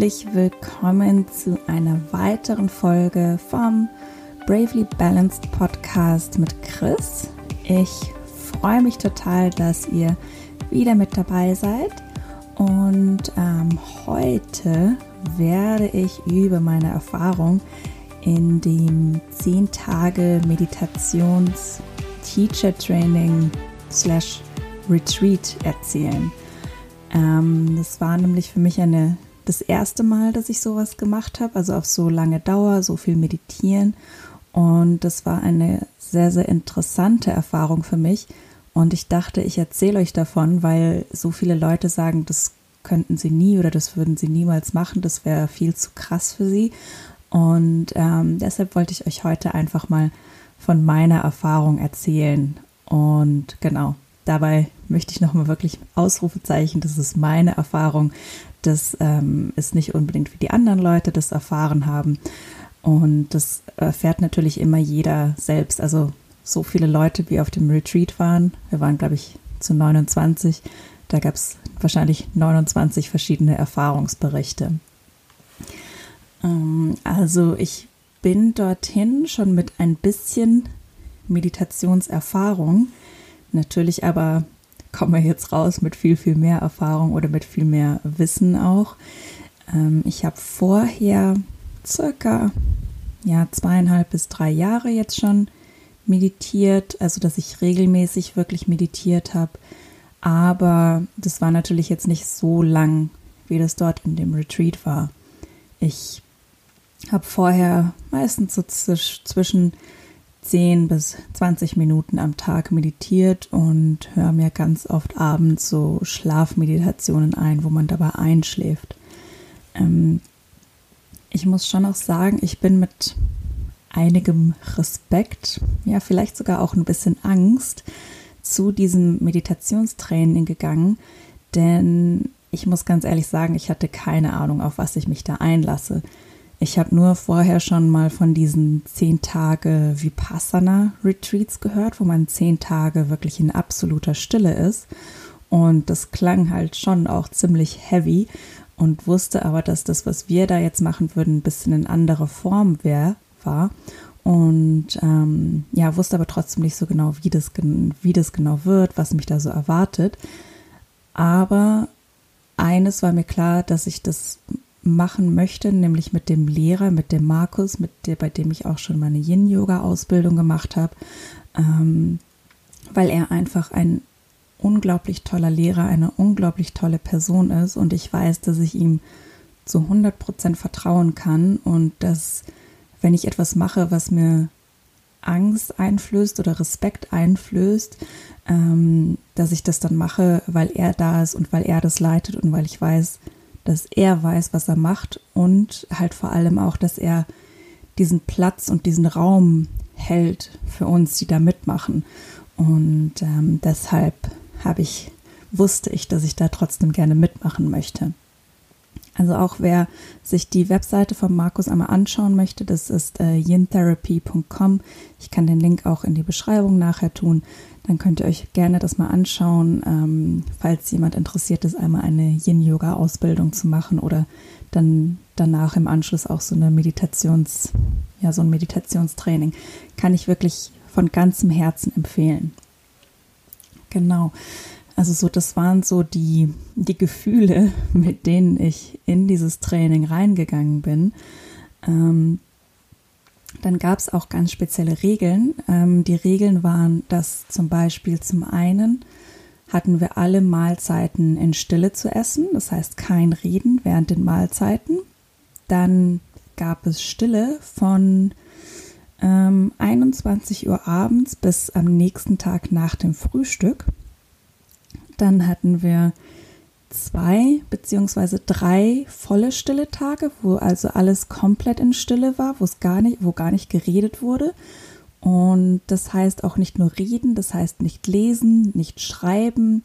herzlich willkommen zu einer weiteren Folge vom Bravely Balanced Podcast mit Chris. Ich freue mich total, dass ihr wieder mit dabei seid. Und ähm, heute werde ich über meine Erfahrung in dem 10 Tage Meditations Teacher Training slash Retreat erzählen. Ähm, das war nämlich für mich eine, das erste Mal, dass ich sowas gemacht habe, also auf so lange Dauer, so viel meditieren. Und das war eine sehr, sehr interessante Erfahrung für mich. Und ich dachte, ich erzähle euch davon, weil so viele Leute sagen, das könnten sie nie oder das würden sie niemals machen, das wäre viel zu krass für sie. Und ähm, deshalb wollte ich euch heute einfach mal von meiner Erfahrung erzählen. Und genau, dabei möchte ich nochmal wirklich Ausrufezeichen, das ist meine Erfahrung. Das ähm, ist nicht unbedingt wie die anderen Leute das erfahren haben. Und das erfährt natürlich immer jeder selbst. Also so viele Leute, wie auf dem Retreat waren. Wir waren, glaube ich, zu 29. Da gab es wahrscheinlich 29 verschiedene Erfahrungsberichte. Ähm, also ich bin dorthin schon mit ein bisschen Meditationserfahrung. Natürlich aber kommen wir jetzt raus mit viel, viel mehr Erfahrung oder mit viel mehr Wissen auch. Ähm, ich habe vorher circa ja, zweieinhalb bis drei Jahre jetzt schon meditiert, also dass ich regelmäßig wirklich meditiert habe. Aber das war natürlich jetzt nicht so lang, wie das dort in dem Retreat war. Ich habe vorher meistens so zwischen 10 bis 20 Minuten am Tag meditiert und höre mir ganz oft abends so Schlafmeditationen ein, wo man dabei einschläft. Ähm, ich muss schon auch sagen, ich bin mit einigem Respekt, ja vielleicht sogar auch ein bisschen Angst zu diesem Meditationstraining gegangen, denn ich muss ganz ehrlich sagen, ich hatte keine Ahnung, auf was ich mich da einlasse. Ich habe nur vorher schon mal von diesen zehn Tage Vipassana Retreats gehört, wo man zehn Tage wirklich in absoluter Stille ist. Und das klang halt schon auch ziemlich heavy und wusste aber, dass das, was wir da jetzt machen würden, ein bisschen in anderer Form wär, war. Und ähm, ja, wusste aber trotzdem nicht so genau, wie das, wie das genau wird, was mich da so erwartet. Aber eines war mir klar, dass ich das machen möchte, nämlich mit dem Lehrer, mit dem Markus, mit der, bei dem ich auch schon meine Yin-Yoga-Ausbildung gemacht habe, ähm, weil er einfach ein unglaublich toller Lehrer, eine unglaublich tolle Person ist. Und ich weiß, dass ich ihm zu 100 Prozent vertrauen kann und dass, wenn ich etwas mache, was mir Angst einflößt oder Respekt einflößt, ähm, dass ich das dann mache, weil er da ist und weil er das leitet und weil ich weiß, dass er weiß, was er macht und halt vor allem auch, dass er diesen Platz und diesen Raum hält für uns, die da mitmachen. Und ähm, deshalb habe ich, wusste ich, dass ich da trotzdem gerne mitmachen möchte. Also auch wer sich die Webseite von Markus einmal anschauen möchte, das ist äh, yintherapy.com. Ich kann den Link auch in die Beschreibung nachher tun. Dann könnt ihr euch gerne das mal anschauen, ähm, falls jemand interessiert ist, einmal eine Yin-Yoga-Ausbildung zu machen oder dann danach im Anschluss auch so eine Meditations, ja, so ein Meditationstraining. Kann ich wirklich von ganzem Herzen empfehlen. Genau. Also so, das waren so die, die Gefühle, mit denen ich in dieses Training reingegangen bin. Ähm, dann gab es auch ganz spezielle Regeln. Ähm, die Regeln waren, dass zum Beispiel zum einen hatten wir alle Mahlzeiten in Stille zu essen, das heißt kein Reden während den Mahlzeiten. Dann gab es Stille von ähm, 21 Uhr abends bis am nächsten Tag nach dem Frühstück. Dann hatten wir zwei beziehungsweise drei volle stille Tage, wo also alles komplett in Stille war, wo es gar nicht, wo gar nicht geredet wurde. Und das heißt auch nicht nur reden, das heißt nicht lesen, nicht schreiben,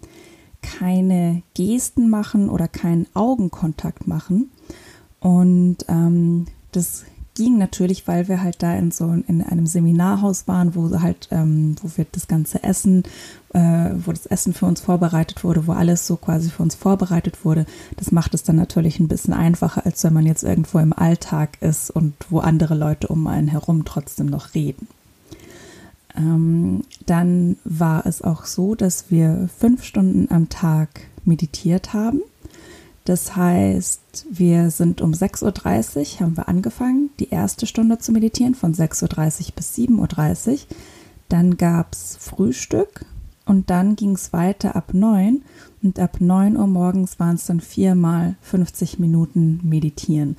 keine Gesten machen oder keinen Augenkontakt machen. Und ähm, das ging natürlich, weil wir halt da in so in einem Seminarhaus waren, wo halt, ähm, wo wir das ganze Essen, äh, wo das Essen für uns vorbereitet wurde, wo alles so quasi für uns vorbereitet wurde. Das macht es dann natürlich ein bisschen einfacher, als wenn man jetzt irgendwo im Alltag ist und wo andere Leute um einen herum trotzdem noch reden. Ähm, dann war es auch so, dass wir fünf Stunden am Tag meditiert haben. Das heißt, wir sind um 6.30 Uhr haben wir angefangen, die erste Stunde zu meditieren, von 6.30 Uhr bis 7.30 Uhr. Dann gab es Frühstück und dann ging es weiter ab 9 und ab 9 Uhr morgens waren es dann viermal 50 Minuten meditieren.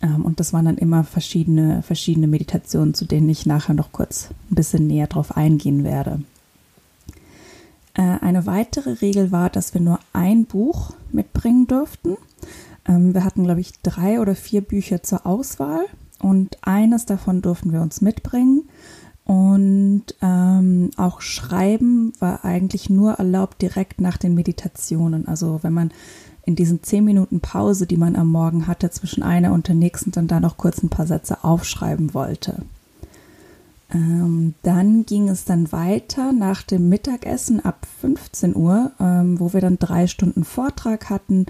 Ähm, und das waren dann immer verschiedene, verschiedene Meditationen, zu denen ich nachher noch kurz ein bisschen näher drauf eingehen werde. Äh, eine weitere Regel war, dass wir nur ein Buch mitbringen durften. Ähm, wir hatten, glaube ich, drei oder vier Bücher zur Auswahl und eines davon durften wir uns mitbringen. Und ähm, auch Schreiben war eigentlich nur erlaubt direkt nach den Meditationen. Also wenn man in diesen zehn Minuten Pause, die man am Morgen hatte, zwischen einer und der nächsten, dann da noch kurz ein paar Sätze aufschreiben wollte. Ähm, dann ging es dann weiter nach dem Mittagessen ab 15 Uhr, ähm, wo wir dann drei Stunden Vortrag hatten,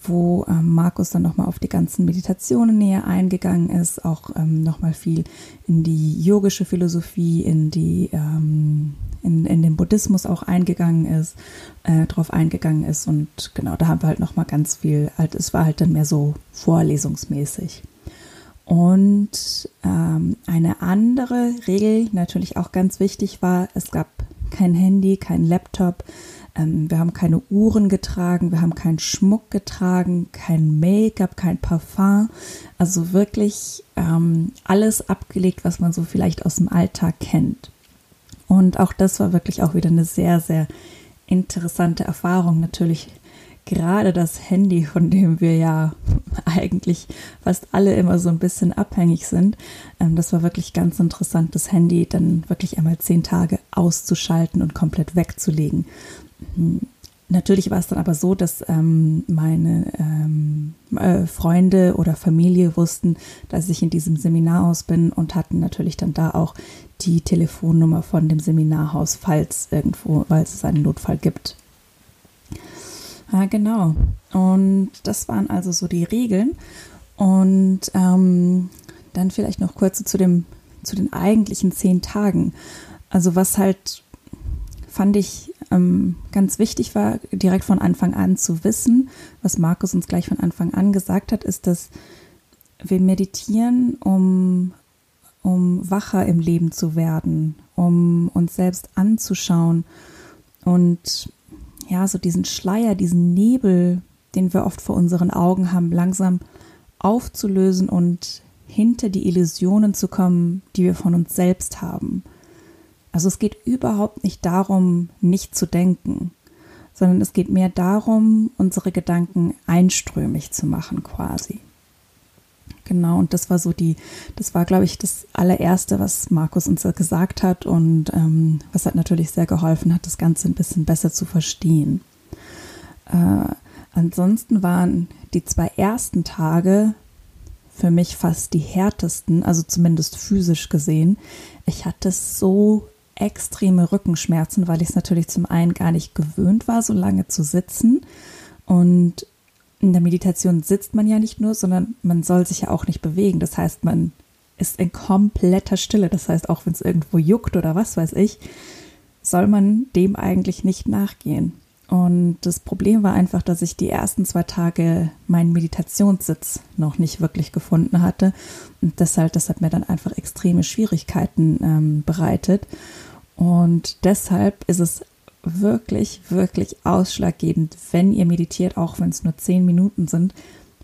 wo ähm, Markus dann nochmal auf die ganzen Meditationen näher eingegangen ist, auch ähm, nochmal viel in die yogische Philosophie, in die ähm, in, in den Buddhismus auch eingegangen ist, äh, drauf eingegangen ist und genau, da haben wir halt nochmal ganz viel, halt, es war halt dann mehr so vorlesungsmäßig. Und ähm, eine andere Regel, natürlich auch ganz wichtig war, es gab kein Handy, kein Laptop, ähm, wir haben keine Uhren getragen, wir haben keinen Schmuck getragen, kein Make-up, kein Parfum. Also wirklich ähm, alles abgelegt, was man so vielleicht aus dem Alltag kennt. Und auch das war wirklich auch wieder eine sehr, sehr interessante Erfahrung. Natürlich gerade das Handy, von dem wir ja eigentlich fast alle immer so ein bisschen abhängig sind, ähm, das war wirklich ganz interessant, das Handy dann wirklich einmal zehn Tage auszuschalten und komplett wegzulegen. Hm, natürlich war es dann aber so, dass ähm, meine ähm, äh, Freunde oder Familie wussten, dass ich in diesem Seminarhaus bin und hatten natürlich dann da auch die Telefonnummer von dem Seminarhaus, falls irgendwo, weil es einen Notfall gibt. Ja, genau. Und das waren also so die Regeln. Und ähm, dann vielleicht noch kurz zu, dem, zu den eigentlichen zehn Tagen. Also was halt fand ich ähm, ganz wichtig war, direkt von Anfang an zu wissen, was Markus uns gleich von Anfang an gesagt hat, ist, dass wir meditieren, um, um wacher im Leben zu werden, um uns selbst anzuschauen und ja, so diesen Schleier, diesen Nebel, den wir oft vor unseren Augen haben, langsam aufzulösen und hinter die Illusionen zu kommen, die wir von uns selbst haben. Also es geht überhaupt nicht darum, nicht zu denken, sondern es geht mehr darum, unsere Gedanken einströmig zu machen quasi. Genau, und das war so die, das war, glaube ich, das allererste, was Markus uns gesagt hat und ähm, was hat natürlich sehr geholfen hat, das Ganze ein bisschen besser zu verstehen. Äh, ansonsten waren die zwei ersten Tage für mich fast die härtesten, also zumindest physisch gesehen. Ich hatte so extreme Rückenschmerzen, weil ich es natürlich zum einen gar nicht gewöhnt war, so lange zu sitzen und in der Meditation sitzt man ja nicht nur, sondern man soll sich ja auch nicht bewegen. Das heißt, man ist in kompletter Stille. Das heißt, auch wenn es irgendwo juckt oder was weiß ich, soll man dem eigentlich nicht nachgehen. Und das Problem war einfach, dass ich die ersten zwei Tage meinen Meditationssitz noch nicht wirklich gefunden hatte. Und deshalb, das hat mir dann einfach extreme Schwierigkeiten ähm, bereitet. Und deshalb ist es wirklich, wirklich ausschlaggebend, wenn ihr meditiert, auch wenn es nur zehn Minuten sind,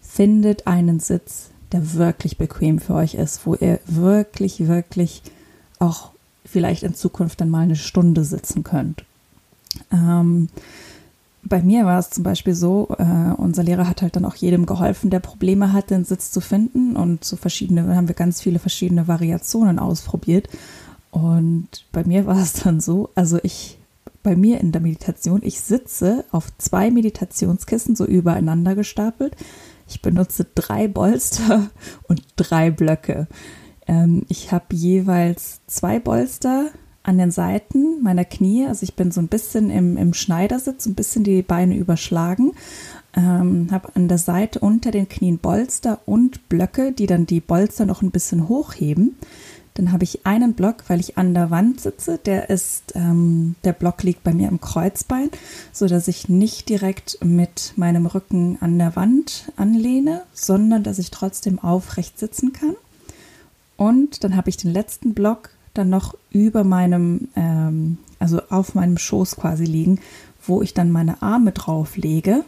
findet einen Sitz, der wirklich bequem für euch ist, wo ihr wirklich, wirklich auch vielleicht in Zukunft dann mal eine Stunde sitzen könnt. Ähm, bei mir war es zum Beispiel so, äh, unser Lehrer hat halt dann auch jedem geholfen, der Probleme hatte, einen Sitz zu finden und so verschiedene, haben wir ganz viele verschiedene Variationen ausprobiert. Und bei mir war es dann so, also ich bei mir in der Meditation. Ich sitze auf zwei Meditationskissen so übereinander gestapelt. Ich benutze drei Bolster und drei Blöcke. Ähm, ich habe jeweils zwei Bolster an den Seiten meiner Knie. Also ich bin so ein bisschen im, im Schneidersitz, ein bisschen die Beine überschlagen. Ähm, habe an der Seite unter den Knien Bolster und Blöcke, die dann die Bolster noch ein bisschen hochheben. Dann habe ich einen Block, weil ich an der Wand sitze. Der ist, ähm, der Block liegt bei mir im Kreuzbein, so dass ich nicht direkt mit meinem Rücken an der Wand anlehne, sondern dass ich trotzdem aufrecht sitzen kann. Und dann habe ich den letzten Block dann noch über meinem, ähm, also auf meinem Schoß quasi liegen, wo ich dann meine Arme drauf lege,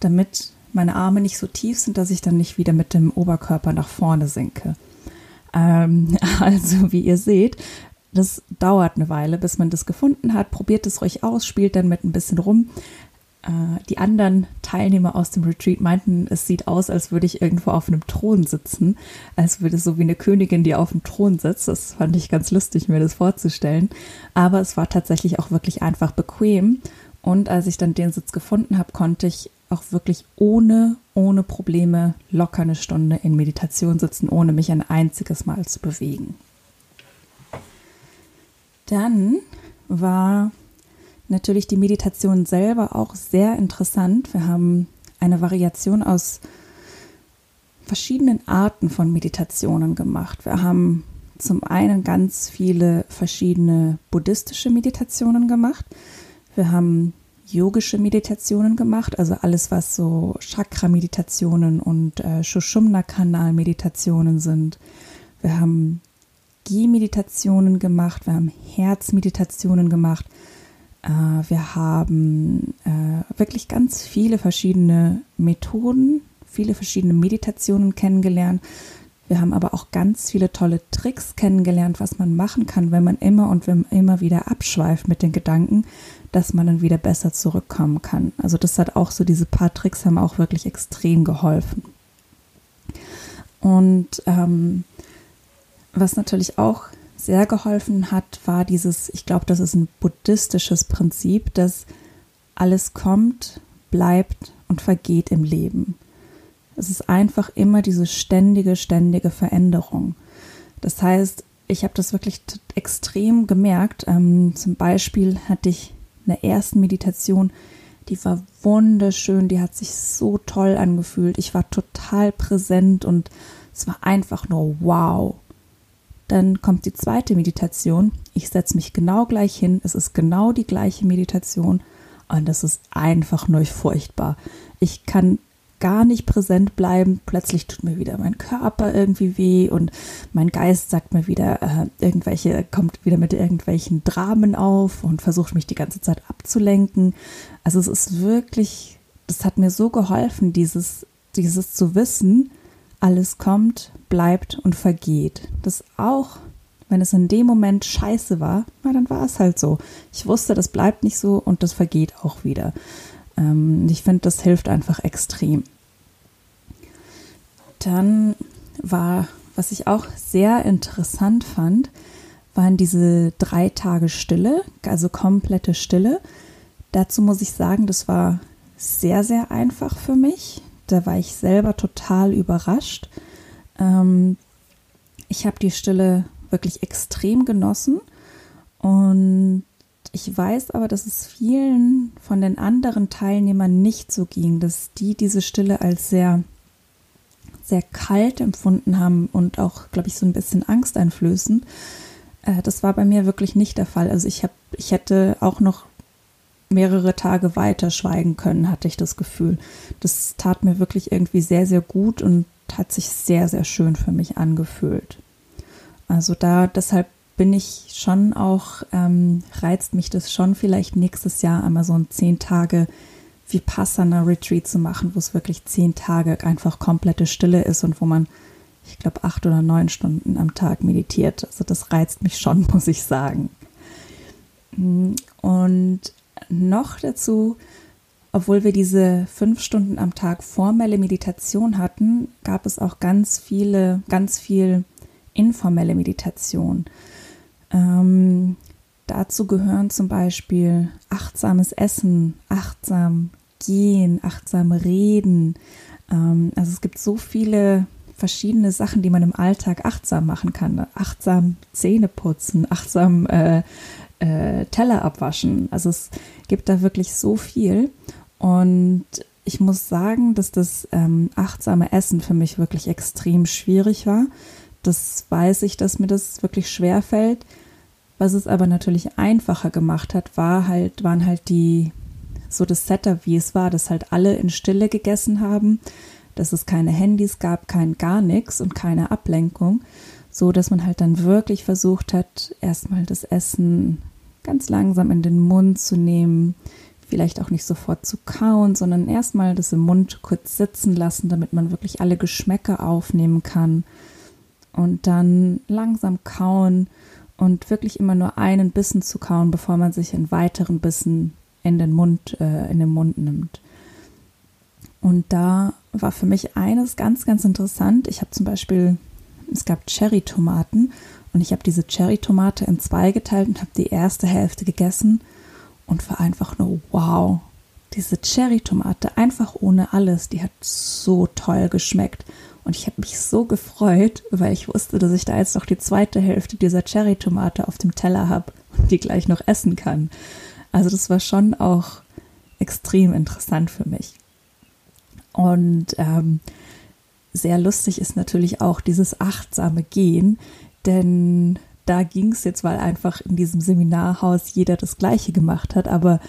damit meine Arme nicht so tief sind, dass ich dann nicht wieder mit dem Oberkörper nach vorne sinke. Ähm, also, wie ihr seht, das dauert eine Weile, bis man das gefunden hat. Probiert es ruhig aus, spielt dann mit ein bisschen rum. Äh, die anderen Teilnehmer aus dem Retreat meinten, es sieht aus, als würde ich irgendwo auf einem Thron sitzen, als würde es so wie eine Königin, die auf dem Thron sitzt. Das fand ich ganz lustig, mir das vorzustellen. Aber es war tatsächlich auch wirklich einfach bequem. Und als ich dann den Sitz gefunden habe, konnte ich auch wirklich ohne, ohne Probleme locker eine Stunde in Meditation sitzen, ohne mich ein einziges Mal zu bewegen. Dann war natürlich die Meditation selber auch sehr interessant. Wir haben eine Variation aus verschiedenen Arten von Meditationen gemacht. Wir haben zum einen ganz viele verschiedene buddhistische Meditationen gemacht. Wir haben yogische Meditationen gemacht, also alles, was so Chakra-Meditationen und äh, Shushumna-Kanal-Meditationen sind. Wir haben Gi-Meditationen gemacht, wir haben Herzmeditationen gemacht, äh, wir haben äh, wirklich ganz viele verschiedene Methoden, viele verschiedene Meditationen kennengelernt. Wir haben aber auch ganz viele tolle Tricks kennengelernt, was man machen kann, wenn man immer und wenn immer wieder abschweift mit den Gedanken, dass man dann wieder besser zurückkommen kann. Also das hat auch so, diese paar Tricks haben auch wirklich extrem geholfen. Und ähm, was natürlich auch sehr geholfen hat, war dieses, ich glaube, das ist ein buddhistisches Prinzip, dass alles kommt, bleibt und vergeht im Leben. Es ist einfach immer diese ständige, ständige Veränderung. Das heißt, ich habe das wirklich extrem gemerkt. Ähm, zum Beispiel hatte ich der ersten Meditation, die war wunderschön, die hat sich so toll angefühlt. Ich war total präsent und es war einfach nur wow. Dann kommt die zweite Meditation. Ich setze mich genau gleich hin. Es ist genau die gleiche Meditation und es ist einfach nur furchtbar. Ich kann gar nicht präsent bleiben. Plötzlich tut mir wieder mein Körper irgendwie weh und mein Geist sagt mir wieder äh, irgendwelche, kommt wieder mit irgendwelchen Dramen auf und versucht mich die ganze Zeit abzulenken. Also es ist wirklich, das hat mir so geholfen, dieses, dieses zu wissen, alles kommt, bleibt und vergeht. Das auch, wenn es in dem Moment scheiße war, na, dann war es halt so. Ich wusste, das bleibt nicht so und das vergeht auch wieder. Ähm, ich finde, das hilft einfach extrem. Dann war, was ich auch sehr interessant fand, waren diese drei Tage Stille, also komplette Stille. Dazu muss ich sagen, das war sehr, sehr einfach für mich. Da war ich selber total überrascht. Ähm, ich habe die Stille wirklich extrem genossen und ich weiß aber, dass es vielen von den anderen Teilnehmern nicht so ging, dass die diese Stille als sehr, sehr kalt empfunden haben und auch, glaube ich, so ein bisschen angsteinflößend. Äh, das war bei mir wirklich nicht der Fall. Also ich habe, ich hätte auch noch mehrere Tage weiter schweigen können, hatte ich das Gefühl. Das tat mir wirklich irgendwie sehr, sehr gut und hat sich sehr, sehr schön für mich angefühlt. Also da, deshalb bin ich schon auch, ähm, reizt mich das schon vielleicht nächstes Jahr einmal so ein zehn Tage Vipassana Retreat zu machen, wo es wirklich zehn Tage einfach komplette Stille ist und wo man, ich glaube, acht oder neun Stunden am Tag meditiert. Also das reizt mich schon, muss ich sagen. Und noch dazu, obwohl wir diese fünf Stunden am Tag formelle Meditation hatten, gab es auch ganz viele, ganz viel informelle Meditation. Ähm, dazu gehören zum Beispiel achtsames Essen, achtsam gehen, achtsam reden, Ähm, also es gibt so viele verschiedene Sachen, die man im Alltag achtsam machen kann. Achtsam Zähne putzen, achtsam äh, äh, Teller abwaschen. Also es gibt da wirklich so viel. Und ich muss sagen, dass das ähm, achtsame Essen für mich wirklich extrem schwierig war. Das weiß ich, dass mir das wirklich schwer fällt. Was es aber natürlich einfacher gemacht hat, war halt, waren halt die, so das Setup, wie es war, dass halt alle in Stille gegessen haben dass es keine Handys gab, kein gar nichts und keine Ablenkung, so dass man halt dann wirklich versucht hat, erstmal das Essen ganz langsam in den Mund zu nehmen, vielleicht auch nicht sofort zu kauen, sondern erstmal das im Mund kurz sitzen lassen, damit man wirklich alle Geschmäcker aufnehmen kann und dann langsam kauen und wirklich immer nur einen Bissen zu kauen, bevor man sich einen weiteren Bissen in den Mund, äh, in den Mund nimmt. Und da war für mich eines ganz, ganz interessant. Ich habe zum Beispiel, es gab Cherry-Tomaten und ich habe diese Cherry-Tomate in zwei geteilt und habe die erste Hälfte gegessen und war einfach nur wow. Diese Cherry-Tomate, einfach ohne alles, die hat so toll geschmeckt. Und ich habe mich so gefreut, weil ich wusste, dass ich da jetzt noch die zweite Hälfte dieser Cherry-Tomate auf dem Teller habe und die gleich noch essen kann. Also das war schon auch extrem interessant für mich. Und ähm, sehr lustig ist natürlich auch dieses achtsame Gehen, denn da ging es jetzt, weil einfach in diesem Seminarhaus jeder das Gleiche gemacht hat, aber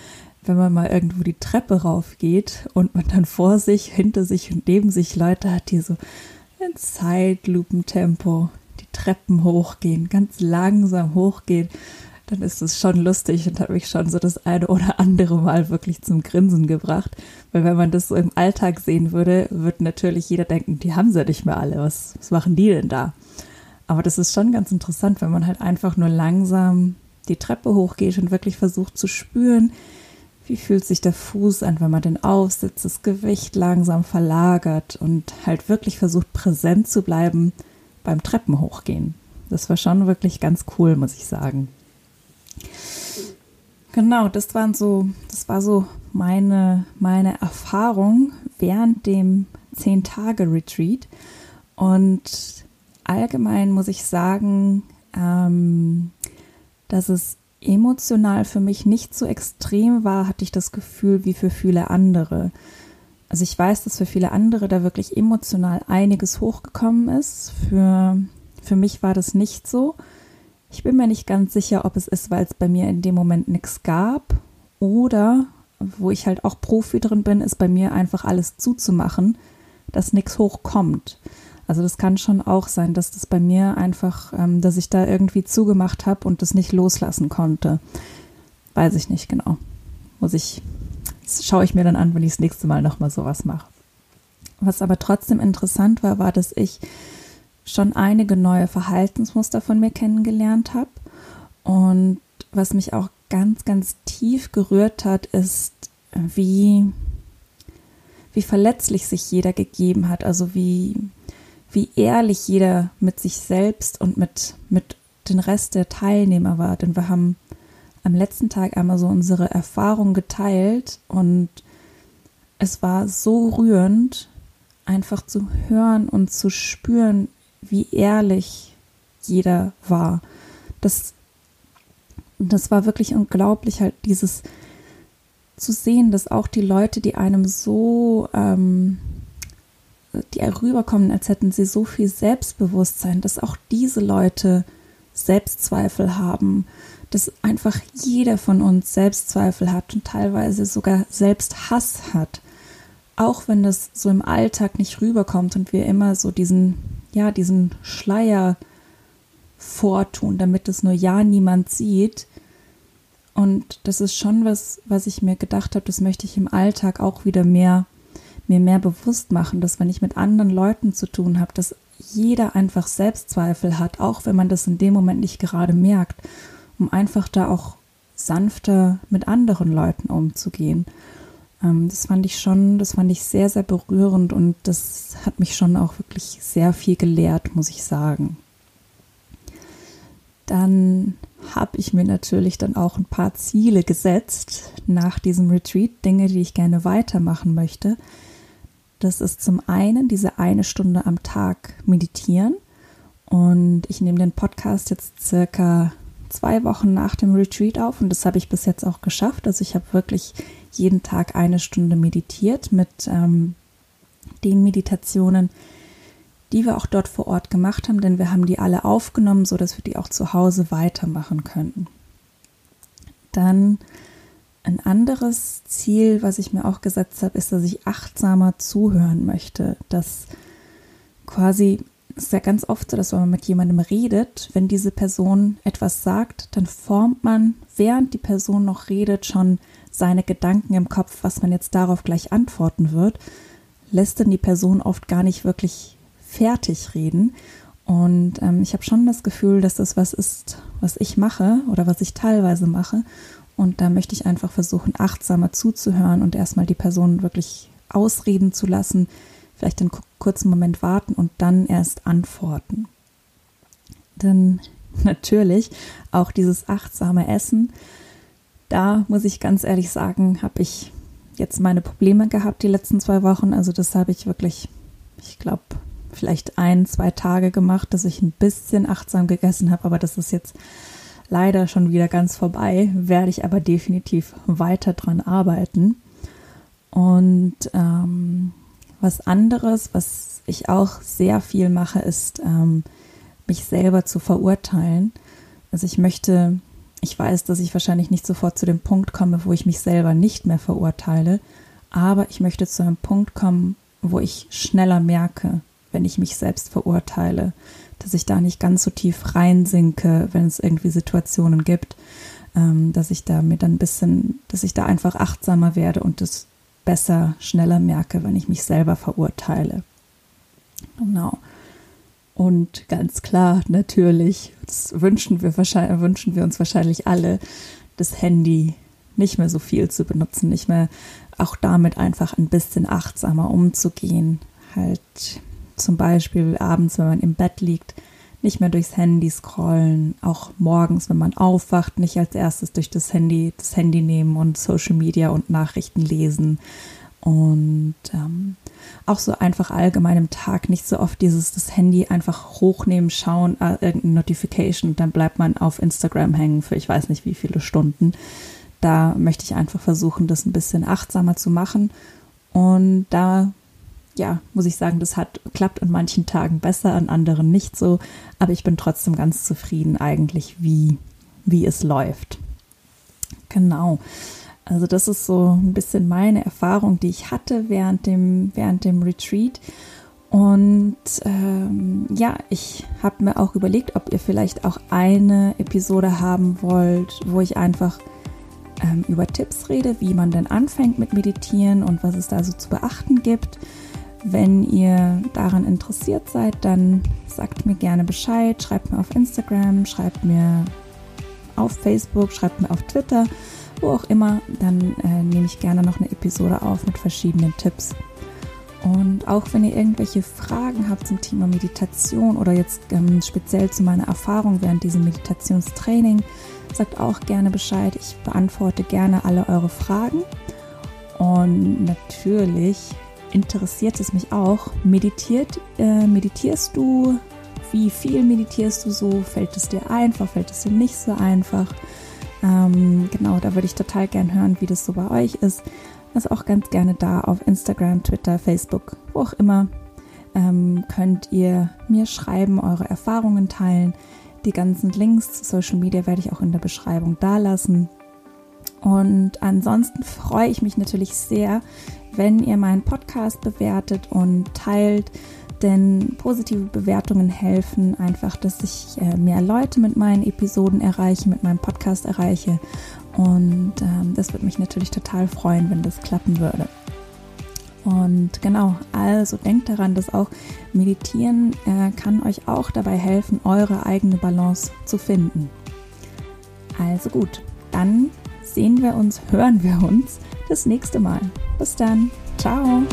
wenn man mal irgendwo die Treppe raufgeht und man dann vor sich, hinter sich und neben sich Leute hat, die so in Zeitlupentempo die Treppen hochgehen, ganz langsam hochgehen, dann ist es schon lustig und hat mich schon so das eine oder andere Mal wirklich zum Grinsen gebracht. Weil wenn man das so im Alltag sehen würde, wird natürlich jeder denken, die haben sie nicht mehr alle. Was, was machen die denn da? Aber das ist schon ganz interessant, wenn man halt einfach nur langsam die Treppe hochgeht und wirklich versucht zu spüren, wie fühlt sich der Fuß an, wenn man den aufsitzt, das Gewicht langsam verlagert und halt wirklich versucht präsent zu bleiben beim Treppenhochgehen. Das war schon wirklich ganz cool, muss ich sagen. Genau, das waren so, das war so meine, meine Erfahrung während dem Zehn-Tage-Retreat. Und allgemein muss ich sagen, ähm, dass es emotional für mich nicht so extrem war, hatte ich das Gefühl wie für viele andere. Also ich weiß, dass für viele andere da wirklich emotional einiges hochgekommen ist. Für, für mich war das nicht so. Ich bin mir nicht ganz sicher, ob es ist, weil es bei mir in dem Moment nichts gab oder wo ich halt auch Profi drin bin, ist bei mir einfach alles zuzumachen, dass nichts hochkommt. Also das kann schon auch sein, dass das bei mir einfach, ähm, dass ich da irgendwie zugemacht habe und das nicht loslassen konnte. Weiß ich nicht genau. Muss ich, schaue ich mir dann an, wenn ich das nächste Mal nochmal sowas mache. Was aber trotzdem interessant war, war, dass ich schon einige neue Verhaltensmuster von mir kennengelernt habe. Und was mich auch ganz, ganz tief gerührt hat, ist, wie, wie verletzlich sich jeder gegeben hat. Also wie, wie ehrlich jeder mit sich selbst und mit, mit den Rest der Teilnehmer war. Denn wir haben am letzten Tag einmal so unsere Erfahrung geteilt und es war so rührend, einfach zu hören und zu spüren, wie ehrlich jeder war. Das, das war wirklich unglaublich, halt dieses zu sehen, dass auch die Leute, die einem so, ähm, die rüberkommen, als hätten sie so viel Selbstbewusstsein, dass auch diese Leute Selbstzweifel haben, dass einfach jeder von uns Selbstzweifel hat und teilweise sogar Selbsthass hat. Auch wenn das so im Alltag nicht rüberkommt und wir immer so diesen ja, diesen Schleier vortun, damit es nur ja niemand sieht. Und das ist schon was, was ich mir gedacht habe, das möchte ich im Alltag auch wieder mehr, mir mehr bewusst machen, dass wenn ich mit anderen Leuten zu tun habe, dass jeder einfach Selbstzweifel hat, auch wenn man das in dem Moment nicht gerade merkt, um einfach da auch sanfter mit anderen Leuten umzugehen. Ähm, das fand ich schon, das fand ich sehr, sehr berührend und das hat mich schon auch wirklich sehr viel gelehrt, muss ich sagen. Dann habe ich mir natürlich dann auch ein paar Ziele gesetzt nach diesem Retreat, Dinge, die ich gerne weitermachen möchte. Das ist zum einen diese eine Stunde am Tag meditieren. Und ich nehme den Podcast jetzt circa zwei Wochen nach dem Retreat auf und das habe ich bis jetzt auch geschafft. Also ich habe wirklich jeden Tag eine Stunde meditiert mit ähm, den Meditationen, die wir auch dort vor Ort gemacht haben, denn wir haben die alle aufgenommen, so dass wir die auch zu Hause weitermachen könnten. Dann ein anderes Ziel, was ich mir auch gesetzt habe, ist, dass ich achtsamer zuhören möchte. Dass quasi, ist ja ganz oft so, dass wenn man mit jemandem redet, wenn diese Person etwas sagt, dann formt man, während die Person noch redet, schon seine Gedanken im Kopf, was man jetzt darauf gleich antworten wird, lässt dann die Person oft gar nicht wirklich fertig reden. Und ähm, ich habe schon das Gefühl, dass das was ist, was ich mache oder was ich teilweise mache und da möchte ich einfach versuchen, achtsamer zuzuhören und erstmal die Person wirklich ausreden zu lassen, vielleicht einen kurzen Moment warten und dann erst antworten. Denn natürlich auch dieses achtsame Essen, da muss ich ganz ehrlich sagen, habe ich jetzt meine Probleme gehabt die letzten zwei Wochen. Also das habe ich wirklich, ich glaube, vielleicht ein, zwei Tage gemacht, dass ich ein bisschen achtsam gegessen habe, aber das ist jetzt leider schon wieder ganz vorbei, werde ich aber definitiv weiter dran arbeiten. Und ähm, was anderes, was ich auch sehr viel mache, ist, ähm, mich selber zu verurteilen. Also ich möchte, ich weiß, dass ich wahrscheinlich nicht sofort zu dem Punkt komme, wo ich mich selber nicht mehr verurteile, aber ich möchte zu einem Punkt kommen, wo ich schneller merke, wenn ich mich selbst verurteile dass ich da nicht ganz so tief reinsinke, wenn es irgendwie Situationen gibt, ähm, dass ich da mir dann ein bisschen, dass ich da einfach achtsamer werde und das besser, schneller merke, wenn ich mich selber verurteile. Genau. Und ganz klar, natürlich, das wünschen wir wahrscheinlich, wünschen wir uns wahrscheinlich alle, das Handy nicht mehr so viel zu benutzen, nicht mehr auch damit einfach ein bisschen achtsamer umzugehen. Halt zum Beispiel abends, wenn man im Bett liegt, nicht mehr durchs Handy scrollen, auch morgens, wenn man aufwacht, nicht als erstes durch das Handy das Handy nehmen und Social Media und Nachrichten lesen und ähm, auch so einfach allgemein im Tag nicht so oft dieses das Handy einfach hochnehmen, schauen, äh, irgendeine Notification und dann bleibt man auf Instagram hängen für ich weiß nicht wie viele Stunden. Da möchte ich einfach versuchen, das ein bisschen achtsamer zu machen und da ja, muss ich sagen, das hat klappt an manchen Tagen besser, an anderen nicht so, aber ich bin trotzdem ganz zufrieden eigentlich, wie, wie es läuft. Genau. Also das ist so ein bisschen meine Erfahrung, die ich hatte während dem, während dem Retreat. Und ähm, ja, ich habe mir auch überlegt, ob ihr vielleicht auch eine Episode haben wollt, wo ich einfach ähm, über Tipps rede, wie man denn anfängt mit Meditieren und was es da so zu beachten gibt. Wenn ihr daran interessiert seid, dann sagt mir gerne Bescheid, schreibt mir auf Instagram, schreibt mir auf Facebook, schreibt mir auf Twitter, wo auch immer. Dann äh, nehme ich gerne noch eine Episode auf mit verschiedenen Tipps. Und auch wenn ihr irgendwelche Fragen habt zum Thema Meditation oder jetzt ähm, speziell zu meiner Erfahrung während diesem Meditationstraining, sagt auch gerne Bescheid. Ich beantworte gerne alle eure Fragen. Und natürlich interessiert es mich auch. Meditiert, äh, meditierst du? Wie viel meditierst du so? Fällt es dir einfach? Fällt es dir nicht so einfach? Ähm, genau, da würde ich total gern hören, wie das so bei euch ist. Also auch ganz gerne da auf Instagram, Twitter, Facebook, wo auch immer. Ähm, könnt ihr mir schreiben, eure Erfahrungen teilen. Die ganzen Links zu Social Media werde ich auch in der Beschreibung da lassen. Und ansonsten freue ich mich natürlich sehr, wenn ihr meinen Podcast bewertet und teilt, denn positive Bewertungen helfen einfach, dass ich äh, mehr Leute mit meinen Episoden erreiche, mit meinem Podcast erreiche. Und ähm, das würde mich natürlich total freuen, wenn das klappen würde. Und genau, also denkt daran, dass auch Meditieren äh, kann euch auch dabei helfen, eure eigene Balance zu finden. Also gut, dann sehen wir uns, hören wir uns das nächste Mal. Bis dann. Ciao.